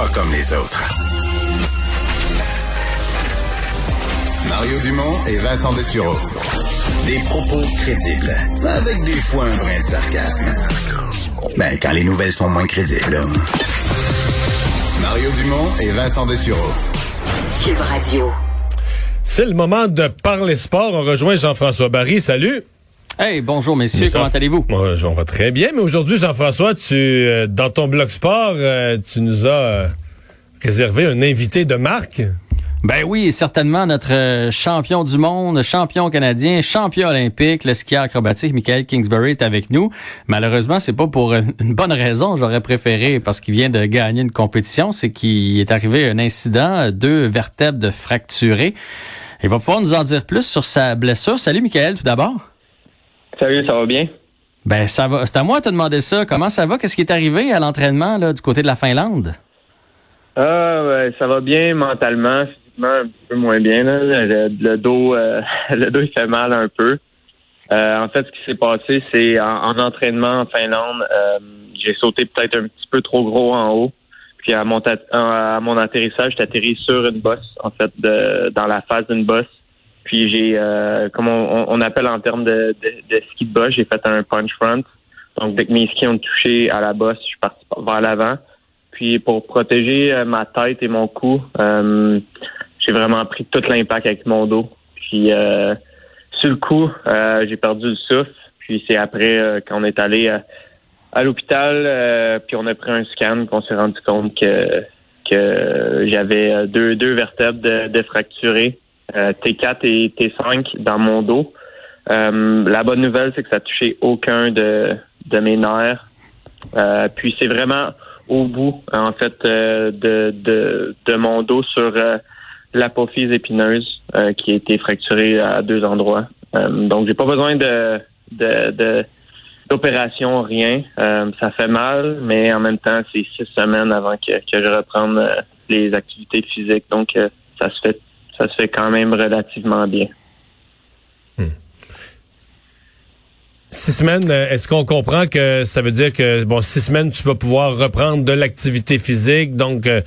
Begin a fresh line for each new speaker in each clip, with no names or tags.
Pas comme les autres. Mario Dumont et Vincent Dessureau. Des propos crédibles, avec des fois un brin de sarcasme. Ben, quand les nouvelles sont moins crédibles. Mario Dumont et Vincent Dessureau.
Cube Radio.
C'est le moment de parler sport. On rejoint Jean-François Barry. Salut.
Hey, bonjour messieurs, comment allez-vous?
Moi, je- on va très bien, mais aujourd'hui, Jean-François, tu, euh, dans ton blog sport, euh, tu nous as euh, réservé un invité de marque.
Ben oui, certainement notre euh, champion du monde, champion canadien, champion olympique, le skieur acrobatique Michael Kingsbury est avec nous. Malheureusement, c'est pas pour euh, une bonne raison, j'aurais préféré parce qu'il vient de gagner une compétition, c'est qu'il est arrivé un incident, euh, deux vertèbres de fracturées. Il va pouvoir nous en dire plus sur sa blessure. Salut Michael, tout d'abord.
Salut, ça va bien?
Ben ça va, c'est à moi de te demander ça. Comment ça va? Qu'est-ce qui est arrivé à l'entraînement là du côté de la Finlande?
Ah, ouais, ça va bien mentalement, physiquement un peu moins bien. Là. Le, le dos, euh, le dos, il fait mal un peu. Euh, en fait, ce qui s'est passé, c'est en, en entraînement en Finlande, euh, j'ai sauté peut-être un petit peu trop gros en haut. Puis à mon, à mon atterrissage, j'ai atterri sur une bosse, en fait, de, dans la face d'une bosse. Puis j'ai, euh, comme on, appelle en termes de, ski de bosse, j'ai fait un punch front. Donc dès que mes skis ont touché à la bosse, je suis parti vers l'avant. Puis pour protéger euh, ma tête et mon cou, euh, j'ai vraiment pris tout l'impact avec mon dos. Puis sur le coup, j'ai perdu le souffle. Puis c'est après qu'on est allé à l'hôpital, puis on a pris un scan, qu'on s'est rendu compte que j'avais deux deux vertèbres de, euh, T4 et T5 dans mon dos. Euh, la bonne nouvelle, c'est que ça a touché aucun de de mes nerfs. Euh, puis c'est vraiment au bout, en fait, euh, de, de, de mon dos sur euh, l'apophyse épineuse euh, qui a été fracturée à deux endroits. Donc, j'ai pas besoin de, de, d'opération, rien. Ça fait mal, mais en même temps, c'est six semaines avant que, que je reprenne les activités physiques. Donc, ça se fait ça se fait quand même relativement bien.
Six semaines, euh, est-ce qu'on comprend que ça veut dire que, bon, six semaines, tu vas pouvoir reprendre de l'activité physique, donc euh,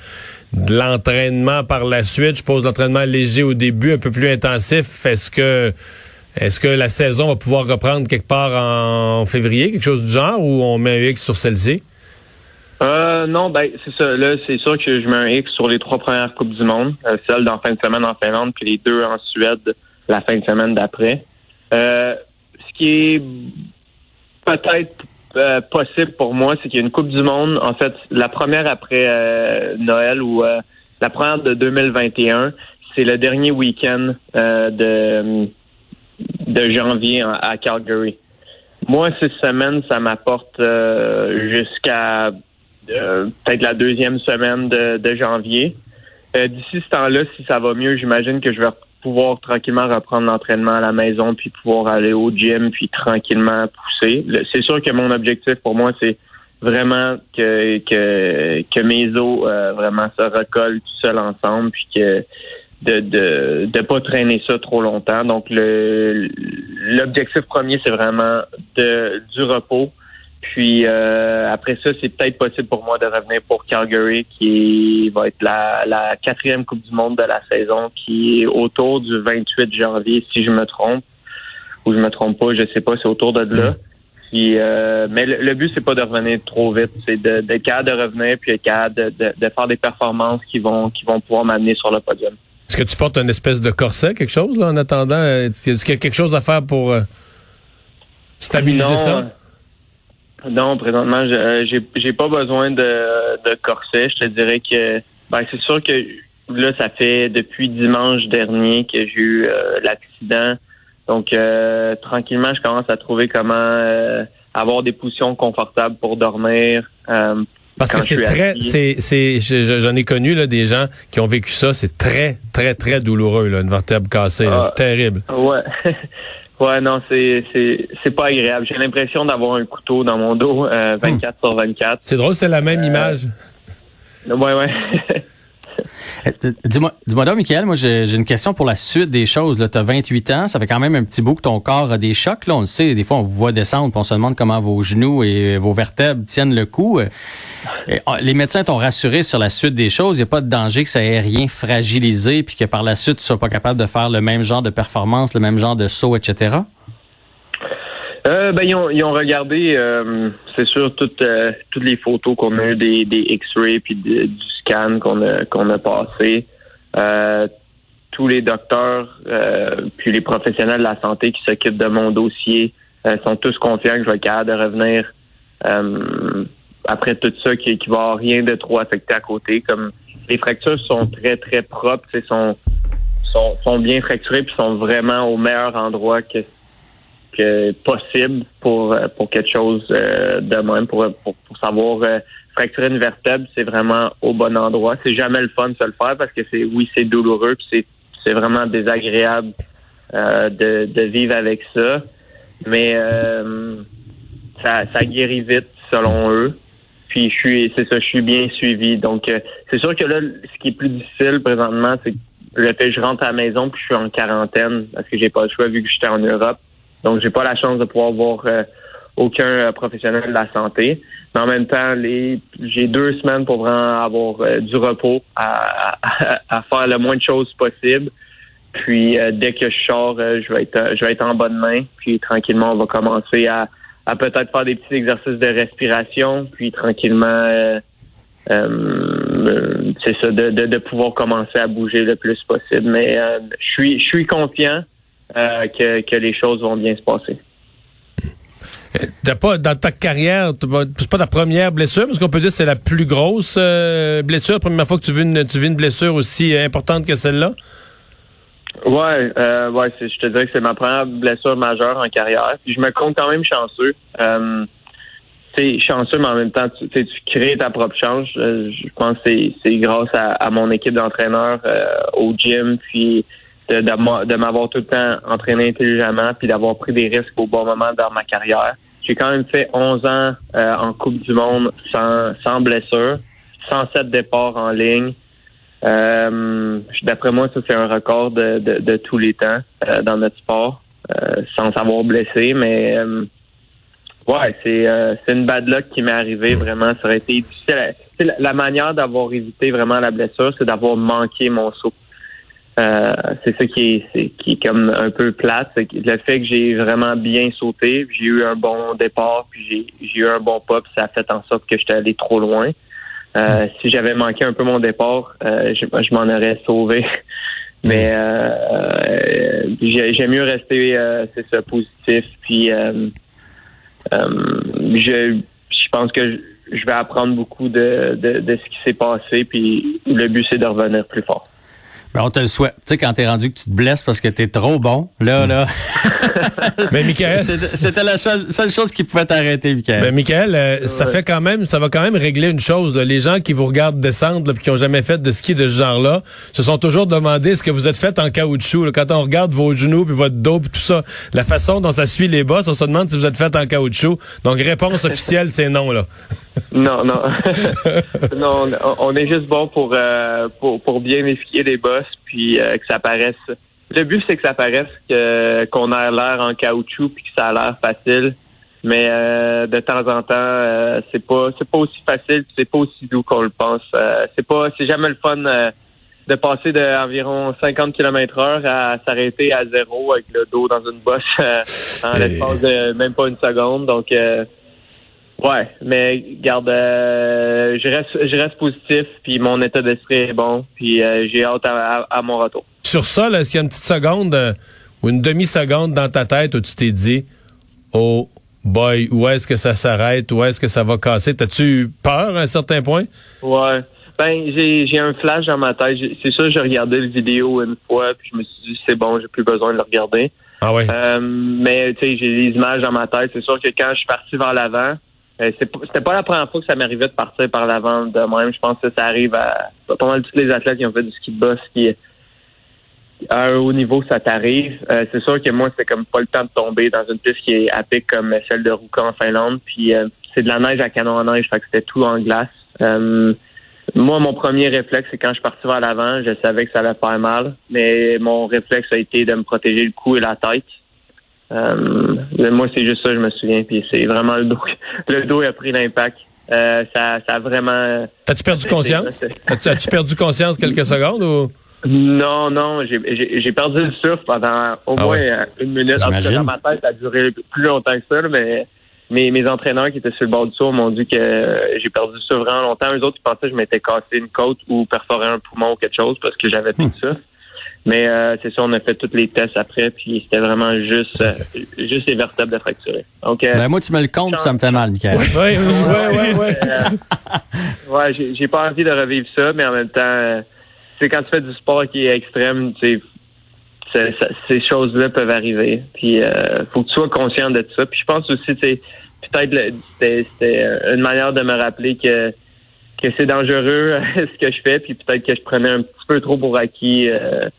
de l'entraînement par la suite? Je pose l'entraînement léger au début, un peu plus intensif. Est-ce que est-ce que la saison va pouvoir reprendre quelque part en février, quelque chose du genre, ou on met un X sur celle-ci?
Euh, non, ben c'est ça. Là, c'est sûr que je mets un X sur les trois premières coupes du monde, euh, celle d'en fin de semaine en Finlande, puis les deux en Suède la fin de semaine d'après. Euh, ce qui est peut-être euh, possible pour moi, c'est qu'il y a une coupe du monde. En fait, la première après euh, Noël ou la première de 2021, c'est le dernier week-end de de janvier à Calgary. Moi, six semaines, ça m'apporte jusqu'à euh, peut-être la deuxième semaine de, janvier. Euh, D'ici ce temps-là, si ça va mieux, j'imagine que je vais pouvoir tranquillement reprendre l'entraînement à la maison, puis pouvoir aller au gym, puis tranquillement pousser. C'est sûr que mon objectif pour moi, c'est vraiment que, que, que mes os euh, vraiment se recollent tout seuls ensemble, puis que de de de pas traîner ça trop longtemps. Donc le l'objectif premier c'est vraiment de du repos. Puis euh, après ça, c'est peut-être possible pour moi de revenir pour Calgary, qui va être la, la quatrième Coupe du Monde de la saison, qui est autour du 28 janvier, si je me trompe. Ou je me trompe pas, je sais pas, c'est autour de là. Puis, euh, mais le, le but, c'est pas de revenir trop vite, c'est de, d'être capable de revenir, puis être capable de, de, de faire des performances qui vont qui vont pouvoir m'amener sur le podium.
Est-ce que tu portes une espèce de corset, quelque chose, là, en attendant? Est-ce qu'il y a quelque chose à faire pour euh, stabiliser
Non,
ça?
Non, présentement, je- euh, j'ai j'ai pas besoin de, de corset. Je te dirais que ben c'est sûr que là, ça fait depuis dimanche dernier que j'ai eu euh, l'accident. Donc euh, tranquillement, je commence à trouver comment euh, avoir des positions confortables pour dormir, euh,
Parce que c'est très, c'est, c'est, je- je- j'en ai connu là, des gens qui ont vécu ça. C'est très, très, très douloureux, là, une vertèbre cassée, là.
Ah.
terrible.
Ouais. ouais, non, c'est c'est c'est pas agréable. J'ai l'impression d'avoir un couteau dans mon dos euh, 24 sur 24.
C'est drôle, c'est la même image.
Ouais, ouais.
Euh, Dis-moi, dis-moi donc, Michael, moi j'ai une question pour la suite des choses. Tu as 28 ans, ça fait quand même un petit bout que ton corps a des chocs. Là, on le sait, des fois on vous voit descendre, puis on se demande comment vos genoux et vos vertèbres tiennent le coup. Euh, ah, les médecins t'ont rassuré sur la suite des choses. Il n'y a pas de danger que ça ait rien fragilisé, puis que par la suite tu sois pas capable de faire le même genre de performance, le même genre de saut, etc.
Euh, ben, ils ont, ils ont regardé, euh, c'est sûr, toutes, euh, toutes les photos qu'on a eues des, des X-rays puis du scan qu'on a, qu'on a passé. Euh, tous les docteurs euh, puis les professionnels de la santé qui s'occupent de mon dossier euh, sont tous confiants que je vais être capable de revenir après tout ça, qu'il qui va avoir rien de trop affecté à côté. Comme les fractures sont très, très propres, sont, sont, sont bien fracturées puis sont vraiment au meilleur endroit que possible pour euh, pour quelque chose euh, de même pour pour, pour savoir euh, fracturer une vertèbre c'est vraiment au bon endroit. C'est jamais le fun de se le faire parce que c'est oui c'est douloureux puis c'est c'est vraiment désagréable euh, de de vivre avec ça. Mais euh, ça ça guérit vite selon eux. Puis je suis c'est ça je suis bien suivi. Donc euh, c'est sûr que là ce qui est plus difficile présentement c'est le fait que je rentre à la maison puis je suis en quarantaine parce que j'ai pas le choix vu que j'étais en Europe donc, j'ai pas la chance de pouvoir voir euh, aucun euh, professionnel de la santé. Mais en même temps, j'ai deux semaines pour vraiment avoir euh, du repos à, à, à faire le moins de choses possible. Puis euh, dès que je sors, euh, je vais être euh, je vais être en bonne main. Puis tranquillement, on va commencer à, à peut-être faire des petits exercices de respiration. Puis tranquillement, c'est ça, de, de, de pouvoir commencer à bouger le plus possible. Mais je suis je suis confiant euh, que, que les choses vont bien se passer.
T'as pas, dans ta carrière, c'est pas ta première blessure, parce qu'on peut dire que c'est la plus grosse euh, blessure, la première fois que tu vis une, tu vis une blessure aussi euh, importante que celle-là?
Ouais, euh, ouais, je te dirais que c'est ma première blessure majeure en carrière. Puis je me compte quand même chanceux. Euh, tu sais, chanceux, mais en même temps, tu, tu crées ta propre chance. Euh, je pense que c'est- c'est grâce à, à mon équipe d'entraîneurs euh, au gym, puis de, de de m'avoir tout le temps entraîné intelligemment, puis d'avoir pris des risques au bon moment dans ma carrière. J'ai quand même fait 11 ans euh, en Coupe du Monde sans, sans blessure, 107 départs en ligne. Euh, D'après moi, ça c'est un record de, de, de tous les temps euh, dans notre sport, euh, sans s'avoir blessé. Mais euh, ouais, c'est euh, c'est une bad luck qui m'est arrivée vraiment. Ça aurait été La, la manière d'avoir évité vraiment la blessure, c'est d'avoir manqué mon saut. Euh, c'est ça qui est, qui est comme un peu plate. Le fait que j'ai vraiment bien sauté, j'ai eu un bon départ, puis j'ai eu un bon pop, ça a fait en sorte que j'étais allé trop loin. Euh, si j'avais manqué un peu mon départ, euh, je, je m'en aurais sauvé. Mais euh, euh, j'ai- j'aime mieux rester, euh, c'est ça, positif. Puis euh, euh, je, je pense que je, je vais apprendre beaucoup de, de, de ce qui s'est passé. Puis le but, c'est de revenir plus fort.
Ben, on te le souhaite. Tu sais, quand t'es rendu que tu te blesses parce que t'es trop bon, là, là.
Mais Michael,
C'était la seule, seule chose qui pouvait t'arrêter, Michael.
mais Michael, euh, ça fait quand même, ça va quand même régler une chose. là. Les gens qui vous regardent descendre, là, puis qui ont jamais fait de ski de ce genre-là, se sont toujours demandé ce que vous êtes fait en caoutchouc. là. Quand on regarde vos genoux puis votre dos puis tout ça, la façon dont ça suit les bosses, on se demande si vous êtes fait en caoutchouc. Donc réponse officielle, c'est non là.
Non, non. non, on- on est juste bon pour, euh, pour, pour bien esquier les bosses, puis euh, que ça paraisse. Le but, c'est que ça paraisse que, qu'on a l'air en caoutchouc, puis que ça a l'air facile. Mais euh, de temps en temps, euh, c'est pas c'est pas aussi facile, c'est pas aussi doux qu'on le pense. C'est pas c'est jamais le fun de passer de environ 50 km heure à s'arrêter à zéro avec le dos dans une bosse euh, en l'espace de même pas une seconde. Donc euh, Ouais, mais garde, euh, je reste, je reste positif, puis mon état d'esprit est bon, puis euh, j'ai hâte à, à- à mon retour.
Sur ça, là, est-ce qu'il y a une petite seconde euh, ou une demi-seconde dans ta tête où tu t'es dit, oh boy, où est-ce que ça s'arrête, où est-ce que ça va casser? T'as-tu eu peur à un certain point?
Ouais. Ben, j'ai, j'ai un flash dans ma tête. C'est sûr, j'ai regardé le vidéo une fois, puis je me suis dit, c'est bon, j'ai plus besoin de le regarder.
Ah ouais.
Mais, tu sais, j'ai des images dans ma tête. C'est sûr que quand je suis parti vers l'avant, c'était pas la première fois que ça m'arrivait de partir par l'avant de même. Je pense que ça arrive à pas mal tous les athlètes qui ont fait du ski de boss qui à un haut niveau, ça t'arrive. Euh, c'est sûr que moi, c'est comme pas le temps de tomber dans une piste qui est à pic comme celle de Ruka en Finlande. Puis euh, c'est de la neige à canon en neige, fait que c'était tout en glace. Euh, moi, mon premier réflexe, c'est quand je suis parti vers l'avant, je savais que ça allait faire mal, mais mon réflexe a été de me protéger le cou et la tête. Euh, moi, c'est juste ça, je me souviens. Puis c'est vraiment le dos. Le dos a pris l'impact. Euh, ça, ça a vraiment.
T'as-tu perdu conscience? As-tu as-tu perdu conscience quelques secondes ou?
Non, non, j'ai- j'ai j'ai perdu le souffle pendant au
Ah
moins
ouais.
euh, une minute. En tout cas, dans ma tête, ça a duré plus longtemps que ça, là, mais mes, mes entraîneurs qui étaient sur le bord du tour m'ont dit que j'ai perdu ça vraiment longtemps. Eux autres, ils pensaient que je m'étais cassé une côte ou perforé un poumon ou quelque chose parce que j'avais plus de souffle. Mais euh, c'est ça, on a fait tous les tests après, puis c'était vraiment juste euh, juste les vertèbres de fracturer. Donc, euh,
Ben, moi, tu me le comptes, ça me fait mal, Michael.
Oui, ouais, ouais, ouais.
euh, ouais, j'ai pas envie de revivre ça, mais en même temps, euh, c'est quand tu fais du sport qui est extrême, tu sais, ces choses-là peuvent arriver. Puis, euh, faut que tu sois conscient de ça. Puis, je pense aussi, tu sais, peut-être c'était une manière de me rappeler que que c'est dangereux ce que je fais, puis peut-être que je prenais un petit peu trop pour acquis euh,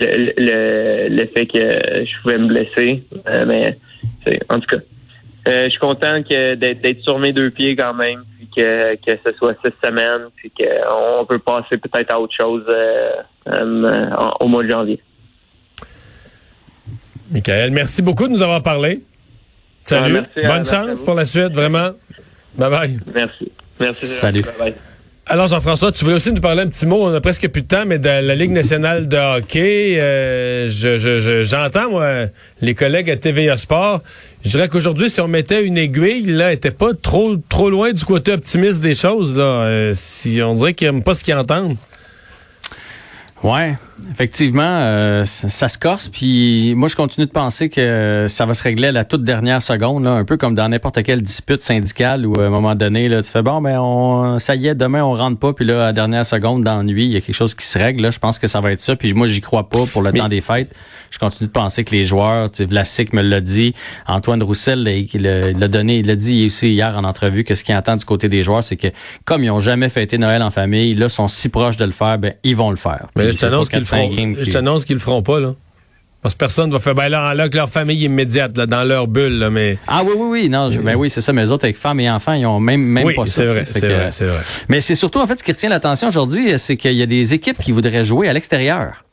le, le, le fait que je pouvais me blesser. Euh, mais c'est- en tout cas, euh, je suis content que d'être d'être sur mes deux pieds quand même, puis que, que ce soit six semaines, puis qu'on peut passer peut-être à autre chose euh, euh, en- au mois de janvier.
Michael, merci beaucoup de nous avoir parlé. Salut.
Ah, merci,
Bonne chance pour la suite, vraiment. Bye bye.
Merci. Merci.
Salut.
Bye-bye.
Alors Jean-François, tu voulais aussi nous parler un petit mot, on a presque plus de temps, mais de la Ligue nationale de hockey, euh, je, je- je- j'entends moi les collègues à TVA Sport. Je dirais qu'aujourd'hui, si on mettait une aiguille, là, était pas trop trop loin du côté optimiste des choses. Là, Euh, si on dirait qu'ils aiment pas ce qu'ils entendent.
Ouais, effectivement, euh, ça, ça se corse. Puis moi, je continue de penser que ça va se régler à la toute dernière seconde, là, un peu comme dans n'importe quelle dispute syndicale où à un moment donné, là, tu fais bon, ben on, ça y est, demain on rentre pas. Puis là, à la dernière seconde, d'ennui, il y a quelque chose qui se règle. Là, je pense que ça va être ça. Puis moi, j'y crois pas pour le
Mais-
temps des fêtes. Je continue de penser que les joueurs, tu sais, Vlasic me l'a dit, Antoine Roussel l'a donné, il l'a dit aussi hier en entrevue que ce qu'il entend du côté des joueurs, c'est que comme ils ont jamais fêté Noël en famille, là, sont si proches de le faire, ben ils vont le faire.
Mais là, je t'annonce qu'ils le
4-5
feront. Je t'annonce qu'ils le feront pas là. Parce que personne va faire ben là, là que leur famille immédiate là, dans leur bulle là, mais
Ah oui, oui, oui, non, je- ben oui, c'est ça, mais eux autres avec femmes et enfants, ils ont même, même
oui,
pas ça.
c'est vrai, c'est vrai, c'est vrai.
Mais c'est surtout, en fait, ce qui retient l'attention aujourd'hui, c'est qu'il y a des équipes qui voudraient jouer à l'extérieur.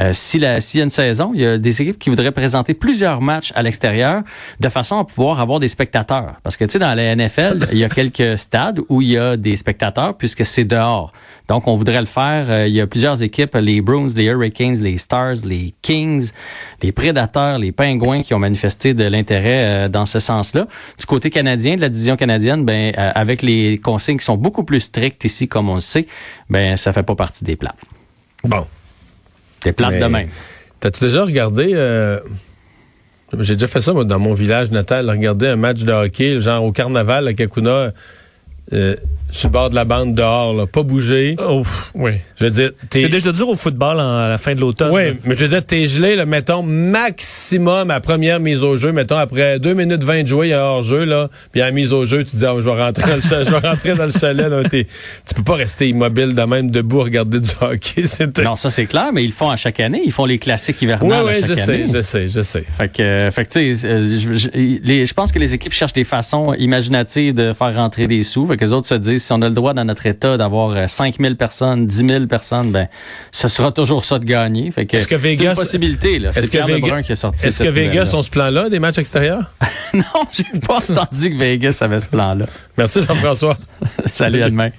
Euh, si la- s'il y a une saison, il y a des équipes qui voudraient présenter plusieurs matchs à l'extérieur de façon à pouvoir avoir des spectateurs. Parce que, tu sais, dans la NFL, il y a quelques stades où il y a des spectateurs puisque c'est dehors. Donc, on voudrait le faire. Euh, il y a plusieurs équipes, les Bruins, les Hurricanes, les Stars, les Kings, les Prédateurs, les Pingouins qui ont manifesté de l'intérêt euh, dans ce sens-là. Du côté canadien, de la division canadienne, ben, avec les consignes qui sont beaucoup plus strictes ici, comme on le sait, ben, ça fait pas partie des plans.
Bon.
Plans
Mais-
de même.
T'as-tu déjà regardé euh, J'ai déjà fait ça moi, dans mon village natal, regarder un match de hockey, genre au carnaval à Kakuna, euh, sur le bord de la bande dehors, là, pas bouger.
Ouf, oui.
Je veux dire, t'es.
C'est déjà dur au football en- à la fin de l'automne.
Oui, mais je veux dire, t'es gelé, là, mettons, maximum à première mise au jeu, mettons, après 2 minutes 20 de jouer, il y a hors-jeu, là, puis à la mise au jeu, tu dis, ah, je vais rentrer dans le chalet, je vais rentrer dans le chalet, là, tu peux pas rester immobile de même, debout, à regarder du hockey.
Non, ça c'est clair, mais ils le font à chaque année. Ils font les classiques
Oui,
hivernales à
oui,
chaque
je sais, je sais, je sais.
Fait que, euh, fait que tu sais, euh, je, je- les- je pense que les équipes cherchent des façons imaginatives de faire rentrer des sous. Fait que les autres se disent, si on a le droit dans notre État d'avoir euh, 5000 personnes, 10 000 personnes, ben, ce sera toujours ça de gagner. Fait que,
Est-ce que
c'est une possibilité, là.
Est-ce que Vegas,
qui a sorti
est-ce que Vegas ont ce plan-là, des matchs extérieurs?
non, j'ai pas entendu que Vegas avait ce plan-là.
Merci Jean-François.
Salut, à demain.